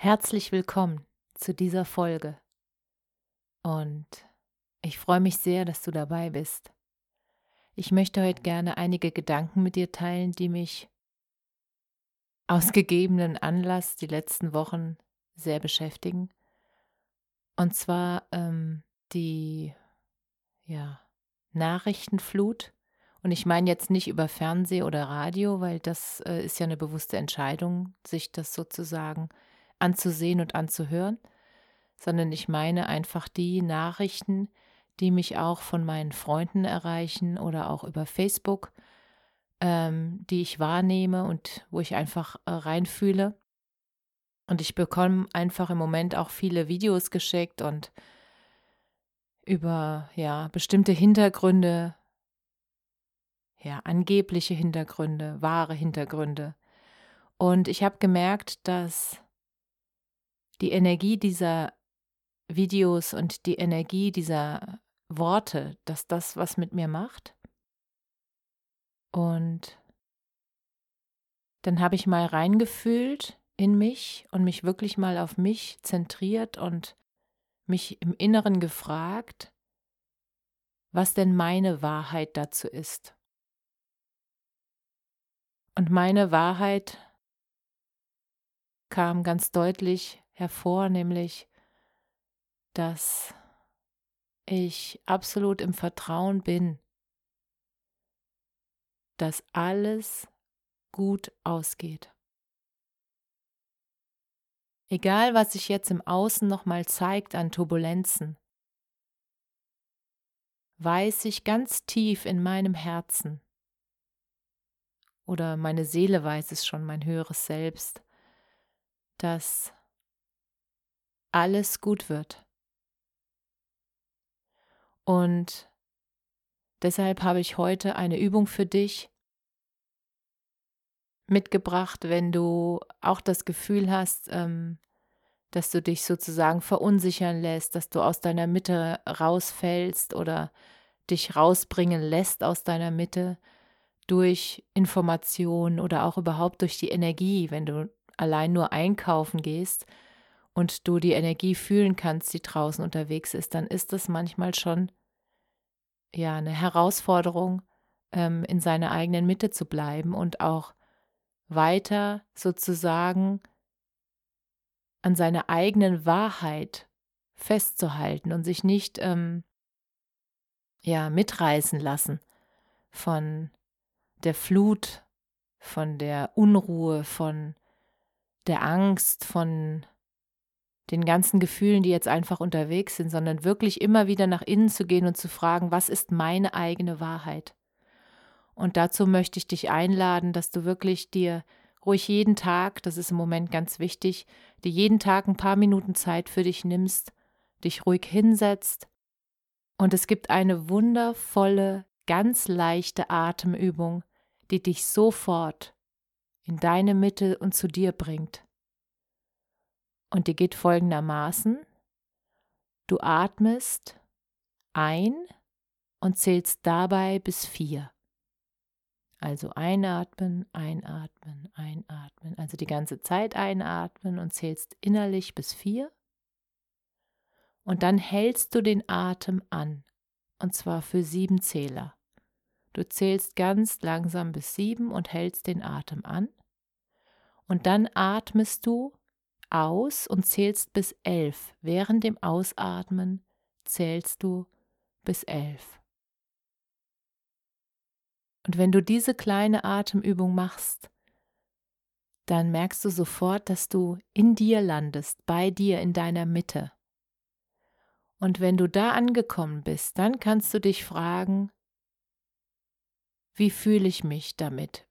Herzlich willkommen zu dieser Folge. Und ich freue mich sehr, dass du dabei bist. Ich möchte heute gerne einige Gedanken mit dir teilen, die mich aus gegebenen Anlass die letzten Wochen sehr beschäftigen. Und zwar ähm, die ja, Nachrichtenflut. Und ich meine jetzt nicht über Fernseh oder Radio, weil das äh, ist ja eine bewusste Entscheidung, sich das sozusagen anzusehen und anzuhören, sondern ich meine einfach die Nachrichten, die mich auch von meinen Freunden erreichen oder auch über Facebook, ähm, die ich wahrnehme und wo ich einfach äh, reinfühle. Und ich bekomme einfach im Moment auch viele Videos geschickt und über ja bestimmte Hintergründe, ja angebliche Hintergründe, wahre Hintergründe. Und ich habe gemerkt, dass die Energie dieser Videos und die Energie dieser Worte, dass das was mit mir macht. Und dann habe ich mal reingefühlt in mich und mich wirklich mal auf mich zentriert und mich im Inneren gefragt, was denn meine Wahrheit dazu ist. Und meine Wahrheit kam ganz deutlich hervor, nämlich dass ich absolut im Vertrauen bin, dass alles gut ausgeht. Egal, was sich jetzt im Außen nochmal zeigt an Turbulenzen, weiß ich ganz tief in meinem Herzen, oder meine Seele weiß es schon, mein höheres Selbst, dass alles gut wird. Und deshalb habe ich heute eine Übung für dich mitgebracht, wenn du auch das Gefühl hast, ähm, dass du dich sozusagen verunsichern lässt, dass du aus deiner Mitte rausfällst oder dich rausbringen lässt aus deiner Mitte durch Information oder auch überhaupt durch die Energie, wenn du allein nur einkaufen gehst und du die Energie fühlen kannst, die draußen unterwegs ist, dann ist das manchmal schon ja eine Herausforderung, ähm, in seiner eigenen Mitte zu bleiben und auch weiter sozusagen an seiner eigenen Wahrheit festzuhalten und sich nicht ähm, ja mitreißen lassen von der Flut, von der Unruhe, von der Angst, von den ganzen Gefühlen, die jetzt einfach unterwegs sind, sondern wirklich immer wieder nach innen zu gehen und zu fragen, was ist meine eigene Wahrheit? Und dazu möchte ich dich einladen, dass du wirklich dir ruhig jeden Tag, das ist im Moment ganz wichtig, dir jeden Tag ein paar Minuten Zeit für dich nimmst, dich ruhig hinsetzt. Und es gibt eine wundervolle, ganz leichte Atemübung, die dich sofort in deine Mitte und zu dir bringt. Und die geht folgendermaßen. Du atmest ein und zählst dabei bis vier. Also einatmen, einatmen, einatmen. Also die ganze Zeit einatmen und zählst innerlich bis vier. Und dann hältst du den Atem an. Und zwar für sieben Zähler. Du zählst ganz langsam bis sieben und hältst den Atem an. Und dann atmest du aus und zählst bis elf. Während dem Ausatmen zählst du bis elf. Und wenn du diese kleine Atemübung machst, dann merkst du sofort, dass du in dir landest, bei dir in deiner Mitte. Und wenn du da angekommen bist, dann kannst du dich fragen, wie fühle ich mich damit?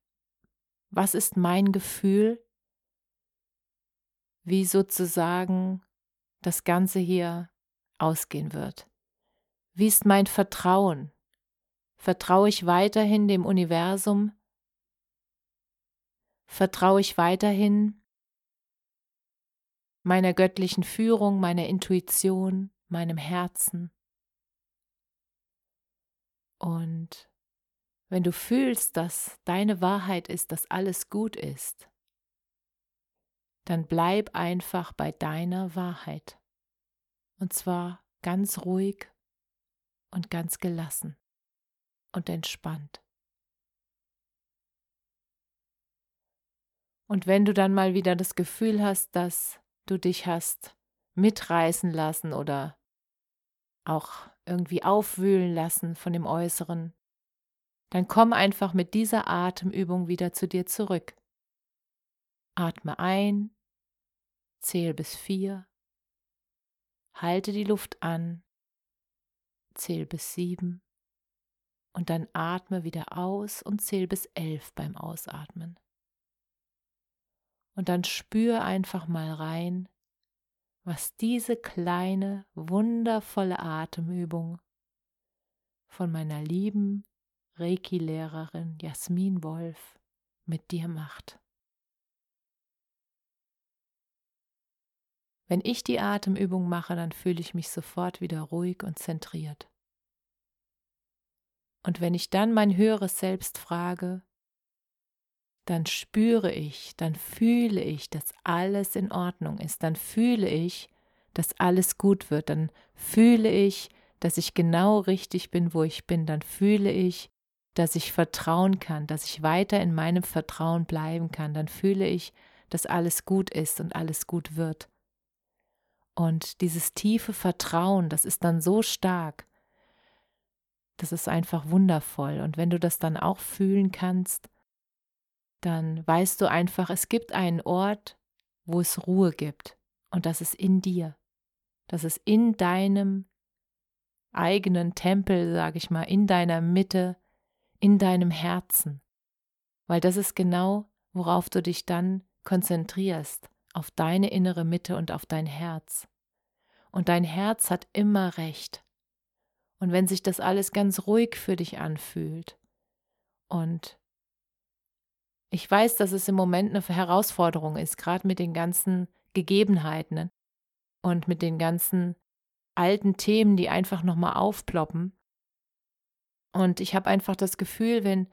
Was ist mein Gefühl? Wie sozusagen das Ganze hier ausgehen wird? Wie ist mein Vertrauen? Vertraue ich weiterhin dem Universum? Vertraue ich weiterhin meiner göttlichen Führung, meiner Intuition, meinem Herzen? Und wenn du fühlst, dass deine Wahrheit ist, dass alles gut ist, dann bleib einfach bei deiner Wahrheit. Und zwar ganz ruhig und ganz gelassen und entspannt. Und wenn du dann mal wieder das Gefühl hast, dass du dich hast mitreißen lassen oder auch irgendwie aufwühlen lassen von dem Äußeren, dann komm einfach mit dieser Atemübung wieder zu dir zurück. Atme ein, zähl bis vier, halte die Luft an, zähl bis sieben und dann atme wieder aus und zähl bis elf beim Ausatmen. Und dann spür einfach mal rein, was diese kleine, wundervolle Atemübung von meiner lieben Reiki-Lehrerin Jasmin Wolf mit dir macht. Wenn ich die Atemübung mache, dann fühle ich mich sofort wieder ruhig und zentriert. Und wenn ich dann mein höheres Selbst frage, dann spüre ich, dann fühle ich, dass alles in Ordnung ist, dann fühle ich, dass alles gut wird, dann fühle ich, dass ich genau richtig bin, wo ich bin, dann fühle ich, dass ich vertrauen kann, dass ich weiter in meinem Vertrauen bleiben kann, dann fühle ich, dass alles gut ist und alles gut wird. Und dieses tiefe Vertrauen, das ist dann so stark, das ist einfach wundervoll. Und wenn du das dann auch fühlen kannst, dann weißt du einfach, es gibt einen Ort, wo es Ruhe gibt. Und das ist in dir. Das ist in deinem eigenen Tempel, sage ich mal, in deiner Mitte, in deinem Herzen, weil das ist genau, worauf du dich dann konzentrierst, auf deine innere Mitte und auf dein Herz. Und dein Herz hat immer recht. Und wenn sich das alles ganz ruhig für dich anfühlt und ich weiß, dass es im Moment eine Herausforderung ist, gerade mit den ganzen Gegebenheiten und mit den ganzen alten Themen, die einfach nochmal aufploppen. Und ich habe einfach das Gefühl, wenn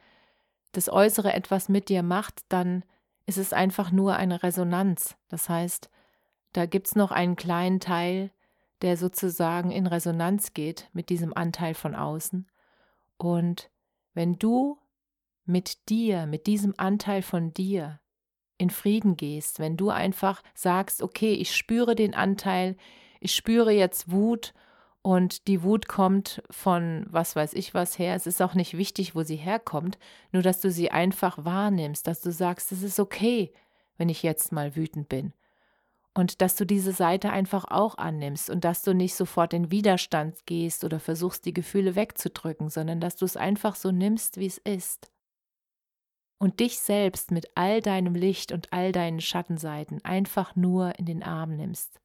das Äußere etwas mit dir macht, dann ist es einfach nur eine Resonanz. Das heißt, da gibt es noch einen kleinen Teil, der sozusagen in Resonanz geht mit diesem Anteil von außen. Und wenn du mit dir, mit diesem Anteil von dir in Frieden gehst, wenn du einfach sagst, okay, ich spüre den Anteil, ich spüre jetzt Wut und die Wut kommt von was weiß ich was her. Es ist auch nicht wichtig, wo sie herkommt, nur dass du sie einfach wahrnimmst, dass du sagst, es ist okay, wenn ich jetzt mal wütend bin. Und dass du diese Seite einfach auch annimmst und dass du nicht sofort in Widerstand gehst oder versuchst, die Gefühle wegzudrücken, sondern dass du es einfach so nimmst, wie es ist. Und dich selbst mit all deinem Licht und all deinen Schattenseiten einfach nur in den Arm nimmst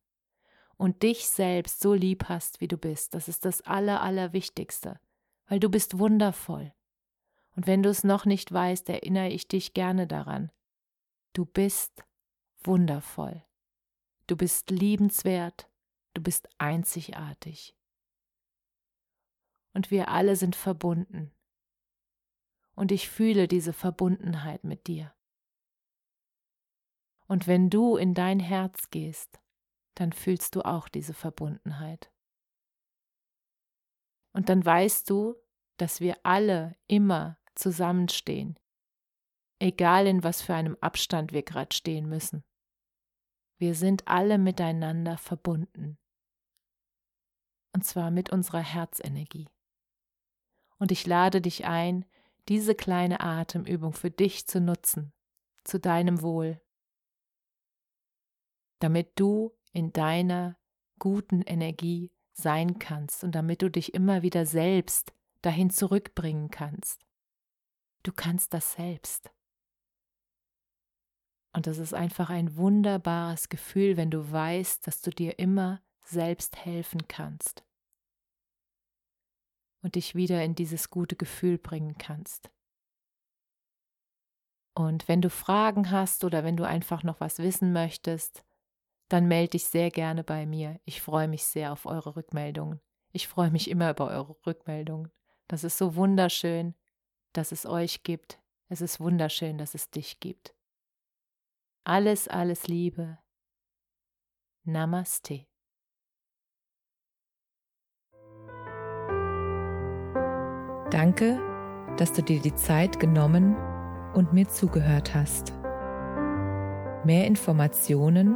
und dich selbst so lieb hast, wie du bist. Das ist das Aller, Allerwichtigste, weil du bist wundervoll. Und wenn du es noch nicht weißt, erinnere ich dich gerne daran. Du bist wundervoll. Du bist liebenswert. Du bist einzigartig. Und wir alle sind verbunden. Und ich fühle diese Verbundenheit mit dir. Und wenn du in dein Herz gehst, dann fühlst du auch diese Verbundenheit. Und dann weißt du, dass wir alle immer zusammenstehen, egal in was für einem Abstand wir gerade stehen müssen. Wir sind alle miteinander verbunden. Und zwar mit unserer Herzenergie. Und ich lade dich ein, diese kleine Atemübung für dich zu nutzen, zu deinem Wohl, damit du in deiner guten Energie sein kannst und damit du dich immer wieder selbst dahin zurückbringen kannst. Du kannst das selbst. Und das ist einfach ein wunderbares Gefühl, wenn du weißt, dass du dir immer selbst helfen kannst und dich wieder in dieses gute Gefühl bringen kannst. Und wenn du Fragen hast oder wenn du einfach noch was wissen möchtest, dann melde dich sehr gerne bei mir. Ich freue mich sehr auf eure Rückmeldungen. Ich freue mich immer über eure Rückmeldungen. Das ist so wunderschön, dass es euch gibt. Es ist wunderschön, dass es dich gibt. Alles, alles Liebe. Namaste. Danke, dass du dir die Zeit genommen und mir zugehört hast. Mehr Informationen